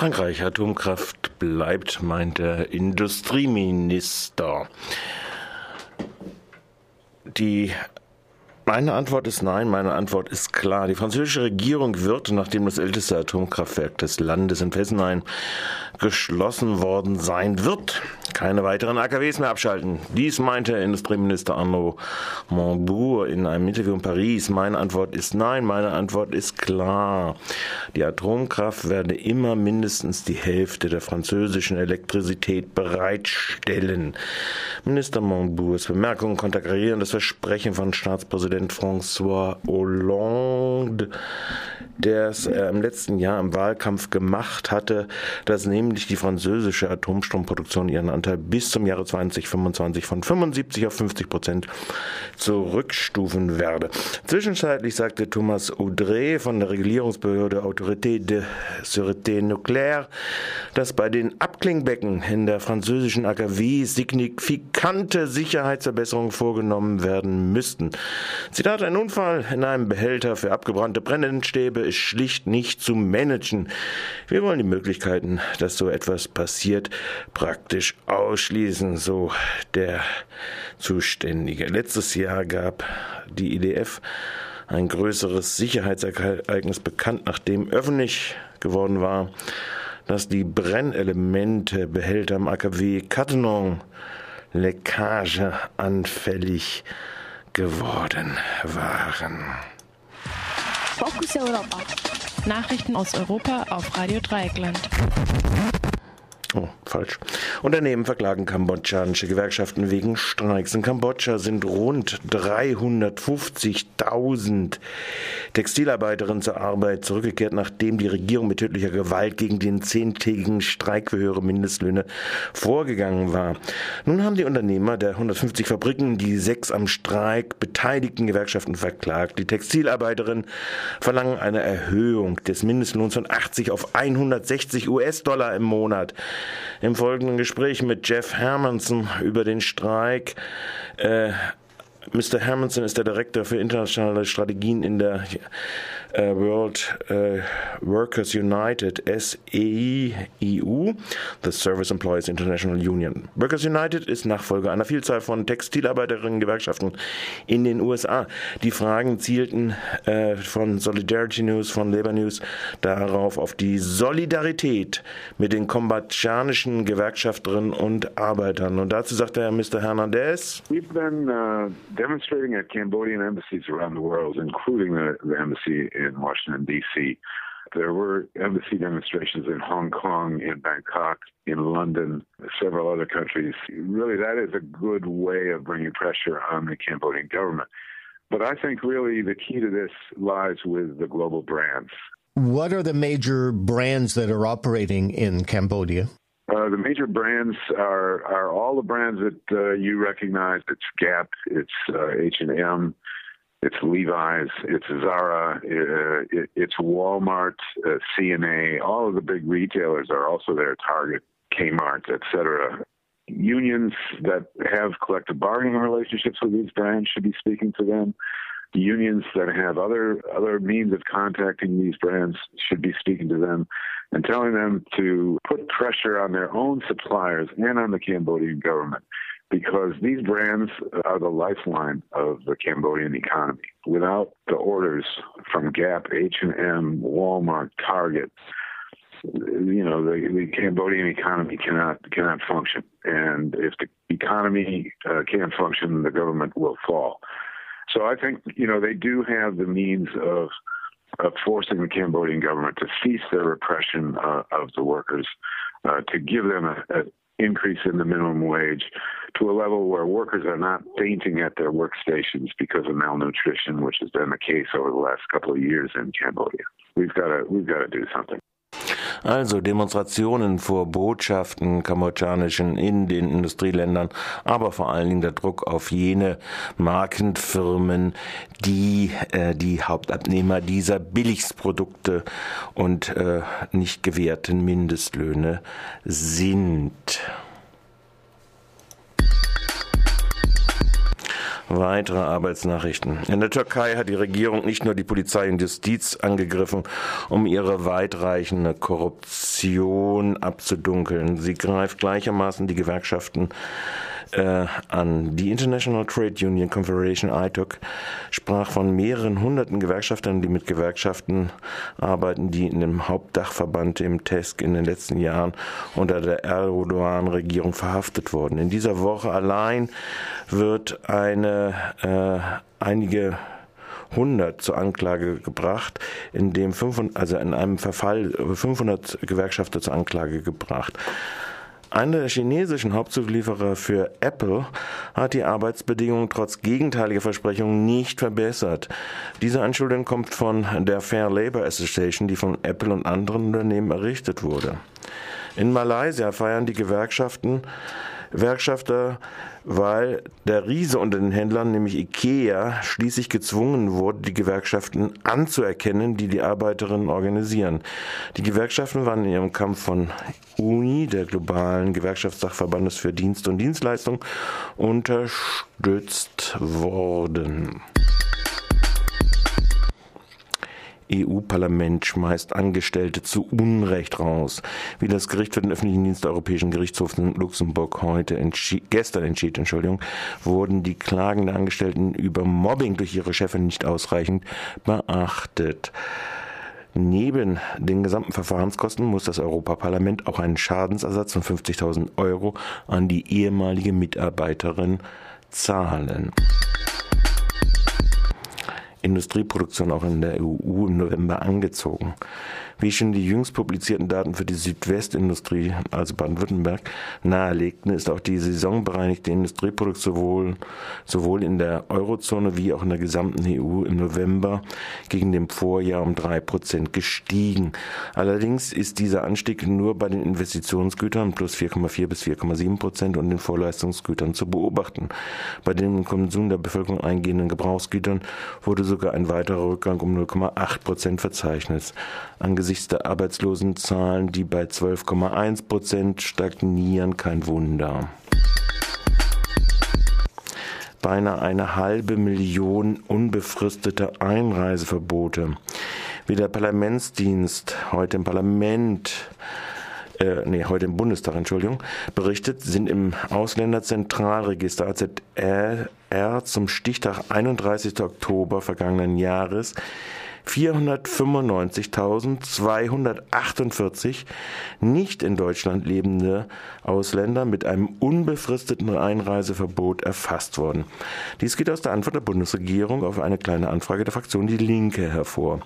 Frankreich, Atomkraft bleibt, meint der Industrieminister. Die meine Antwort ist nein, meine Antwort ist klar. Die französische Regierung wird, nachdem das älteste Atomkraftwerk des Landes in Fessenheim geschlossen worden sein wird, keine weiteren AKWs mehr abschalten. Dies meinte Industrieminister Arnaud Montbourg in einem Interview in Paris. Meine Antwort ist nein, meine Antwort ist klar. Die Atomkraft werde immer mindestens die Hälfte der französischen Elektrizität bereitstellen. Minister Montbourgs Bemerkungen konterkarieren das Versprechen von Staatspräsident François Hollande der es äh, im letzten Jahr im Wahlkampf gemacht hatte, dass nämlich die französische Atomstromproduktion ihren Anteil bis zum Jahre 2025 von 75 auf 50 Prozent zurückstufen werde. Zwischenzeitlich sagte Thomas Audrey von der Regulierungsbehörde Autorité de Sûreté Nucléaire, dass bei den Abklingbecken in der französischen AKW signifikante Sicherheitsverbesserungen vorgenommen werden müssten. Zitat, ein Unfall in einem Behälter für abgebrannte Brennenstäbe ist schlicht nicht zu managen. Wir wollen die Möglichkeiten, dass so etwas passiert, praktisch ausschließen, so der Zuständige. Letztes Jahr gab die IDF ein größeres Sicherheitsereignis bekannt, nachdem öffentlich geworden war, dass die Brennelemente Behälter im AKW Cattenom Leckage anfällig geworden waren. Fokus Europa. Nachrichten aus Europa auf Radio Dreieckland. Oh, falsch. Unternehmen verklagen kambodschanische Gewerkschaften wegen Streiks. In Kambodscha sind rund 350.000 Textilarbeiterinnen zur Arbeit zurückgekehrt, nachdem die Regierung mit tödlicher Gewalt gegen den zehntägigen Streik für höhere Mindestlöhne vorgegangen war. Nun haben die Unternehmer der 150 Fabriken die sechs am Streik beteiligten Gewerkschaften verklagt. Die Textilarbeiterinnen verlangen eine Erhöhung des Mindestlohns von 80 auf 160 US-Dollar im Monat im folgenden Gespräch mit Jeff Hermanson über den Streik. Äh, Mr. Hermanson ist der Direktor für internationale Strategien in der äh, World äh, Workers United, SEIU, the Service Employees International Union. Workers United ist Nachfolger einer Vielzahl von Textilarbeiterinnen-Gewerkschaften in den USA. Die Fragen zielten äh, von Solidarity News, von Labor News darauf, auf die Solidarität mit den kambodschanischen Gewerkschafterinnen und Arbeitern. Und dazu sagte Herr Mr. Hernandez. We've been uh, demonstrating at Cambodian embassies around the world, including the, the embassy in Washington, D.C. There were embassy demonstrations in Hong Kong, in Bangkok, in London, several other countries. Really, that is a good way of bringing pressure on the Cambodian government. But I think really the key to this lies with the global brands. What are the major brands that are operating in Cambodia? Uh, the major brands are are all the brands that uh, you recognize. It's Gap, it's H and M, it's Levi's, it's Zara, uh, it, it's Walmart, uh, CNA. All of the big retailers are also there. Target, Kmart, etc. Unions that have collective bargaining relationships with these brands should be speaking to them. Unions that have other other means of contacting these brands should be speaking to them and telling them to put pressure on their own suppliers and on the Cambodian government because these brands are the lifeline of the Cambodian economy. Without the orders from Gap, H&M, Walmart, Target, you know the, the Cambodian economy cannot cannot function, and if the economy uh, can't function, the government will fall. So I think you know they do have the means of of forcing the Cambodian government to cease their repression uh, of the workers, uh, to give them a, a, increase in the minimum wage to a level where workers are not fainting at their workstations because of malnutrition, which has been the case over the last couple of years in Cambodia. We've got to we've got to do something. Also Demonstrationen vor Botschaften kambodschanischen in den Industrieländern, aber vor allen Dingen der Druck auf jene Markenfirmen, die äh, die Hauptabnehmer dieser Billigsprodukte und äh, nicht gewährten Mindestlöhne sind. Weitere Arbeitsnachrichten. In der Türkei hat die Regierung nicht nur die Polizei und Justiz angegriffen, um ihre weitreichende Korruption abzudunkeln. Sie greift gleichermaßen die Gewerkschaften äh, an. Die International Trade Union Confederation ITUC sprach von mehreren hunderten Gewerkschaftern, die mit Gewerkschaften arbeiten, die in dem Hauptdachverband im TESC in den letzten Jahren unter der Erdogan-Regierung verhaftet wurden. In dieser Woche allein wird eine äh, einige 100 zur Anklage gebracht, in dem 500, also in einem Verfall 500 Gewerkschafter zur Anklage gebracht. Einer der chinesischen Hauptzulieferer für Apple hat die Arbeitsbedingungen trotz gegenteiliger Versprechungen nicht verbessert. Diese Anschuldigung kommt von der Fair Labor Association, die von Apple und anderen Unternehmen errichtet wurde. In Malaysia feiern die Gewerkschaften Gewerkschafter, weil der Riese unter den Händlern, nämlich IKEA, schließlich gezwungen wurde, die Gewerkschaften anzuerkennen, die die Arbeiterinnen organisieren. Die Gewerkschaften waren in ihrem Kampf von UNI, der globalen Gewerkschaftssachverbandes für Dienst und Dienstleistung, unterstützt worden. EU-Parlament schmeißt Angestellte zu Unrecht raus. Wie das Gericht für den öffentlichen Dienst der Europäischen Gerichtshofs in Luxemburg heute entschied, gestern entschied, Entschuldigung, wurden die Klagen der Angestellten über Mobbing durch ihre Chefin nicht ausreichend beachtet. Neben den gesamten Verfahrenskosten muss das Europaparlament auch einen Schadensersatz von 50.000 Euro an die ehemalige Mitarbeiterin zahlen. Industrieproduktion auch in der EU im November angezogen. Wie schon die jüngst publizierten Daten für die Südwestindustrie, also Baden-Württemberg, nahelegten, ist auch die saisonbereinigte Industrieproduktion sowohl, sowohl in der Eurozone wie auch in der gesamten EU im November gegen dem Vorjahr um drei Prozent gestiegen. Allerdings ist dieser Anstieg nur bei den Investitionsgütern plus 4,4 bis 4,7 Prozent und den Vorleistungsgütern zu beobachten. Bei den im Konsum der Bevölkerung eingehenden Gebrauchsgütern wurde sogar ein weiterer Rückgang um 0,8 Prozent verzeichnet. Angesichts der Arbeitslosenzahlen, die bei 12,1 Prozent stagnieren, kein Wunder. Beinahe eine halbe Million unbefristete Einreiseverbote. Wie der Parlamentsdienst heute im Parlament äh, nee, heute im Bundestag, Entschuldigung, berichtet, sind im Ausländerzentralregister AZR zum Stichtag 31. Oktober vergangenen Jahres 495.248 nicht in Deutschland lebende Ausländer mit einem unbefristeten Einreiseverbot erfasst worden. Dies geht aus der Antwort der Bundesregierung auf eine kleine Anfrage der Fraktion Die Linke hervor.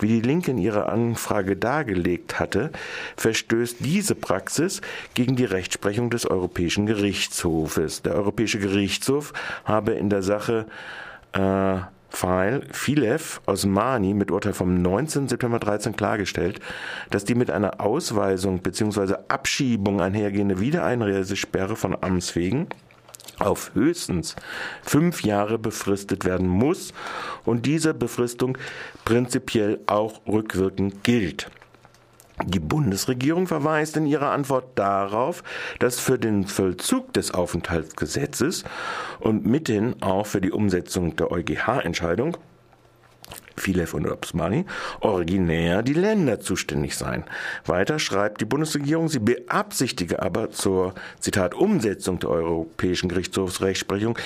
Wie die Linke in ihrer Anfrage dargelegt hatte, verstößt diese Praxis gegen die Rechtsprechung des Europäischen Gerichtshofes. Der Europäische Gerichtshof habe in der Sache äh, Fall Filev aus Mani mit Urteil vom 19. September 13 klargestellt, dass die mit einer Ausweisung bzw. Abschiebung einhergehende Wiedereinreisesperre von Amts wegen auf höchstens fünf Jahre befristet werden muss und diese Befristung prinzipiell auch rückwirkend gilt. Die Bundesregierung verweist in ihrer Antwort darauf, dass für den Vollzug des Aufenthaltsgesetzes und mithin auch für die Umsetzung der EuGH-Entscheidung Filev und Obsmani, originär die Länder zuständig seien. Weiter schreibt die Bundesregierung, sie beabsichtige aber zur, Zitat, Umsetzung der Europäischen Gerichtshofsrechtsprechung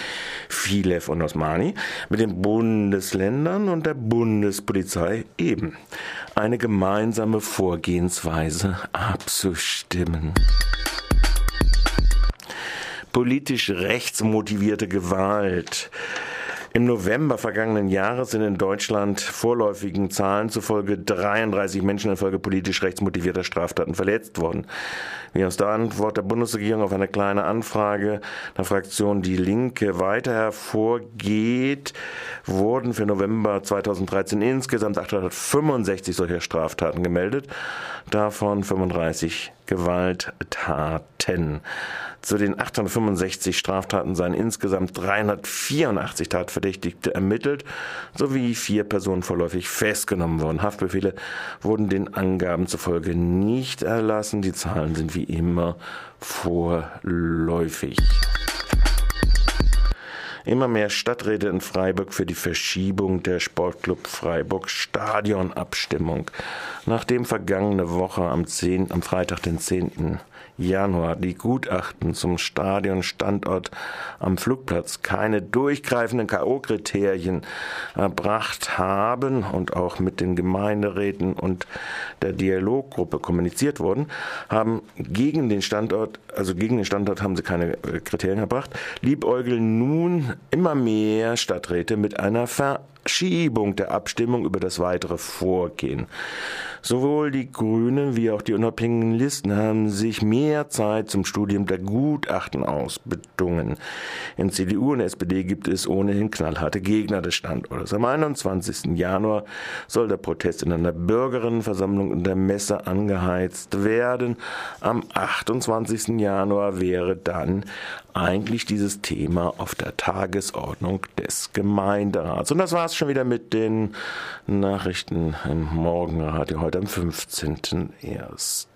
Filev und Osmani mit den Bundesländern und der Bundespolizei eben eine gemeinsame Vorgehensweise abzustimmen politisch rechtsmotivierte Gewalt im November vergangenen Jahres sind in Deutschland vorläufigen Zahlen zufolge 33 Menschen infolge politisch rechtsmotivierter Straftaten verletzt worden. Wie aus der Antwort der Bundesregierung auf eine kleine Anfrage der Fraktion Die Linke weiter hervorgeht, wurden für November 2013 insgesamt 865 solcher Straftaten gemeldet, davon 35 Gewalttaten. Zu den 865 Straftaten seien insgesamt 384 Tatverdächtigte ermittelt sowie vier Personen vorläufig festgenommen worden. Haftbefehle wurden den Angaben zufolge nicht erlassen. Die Zahlen sind wie immer vorläufig. immer mehr Stadträte in Freiburg für die Verschiebung der Sportclub Freiburg Stadionabstimmung. Nachdem vergangene Woche am, 10, am Freitag, den 10. Januar die Gutachten zum Stadionstandort am Flugplatz keine durchgreifenden K.O.-Kriterien erbracht haben und auch mit den Gemeinderäten und der Dialoggruppe kommuniziert wurden, haben gegen den Standort, also gegen den Standort haben sie keine äh, Kriterien erbracht, liebäugeln nun immer mehr Stadträte mit einer Verschiebung der Abstimmung über das weitere Vorgehen. Sowohl die Grünen wie auch die unabhängigen Listen haben sich mehr Zeit zum Studium der Gutachten ausbedungen. In CDU und SPD gibt es ohnehin knallharte Gegner des Standortes. Am 21. Januar soll der Protest in einer Bürgerinnenversammlung in der Messe angeheizt werden. Am 28. Januar wäre dann eigentlich dieses Thema auf der Tagesordnung des Gemeinderats. Und das war es schon wieder mit den Nachrichten im Morgenradio heute am 15.01.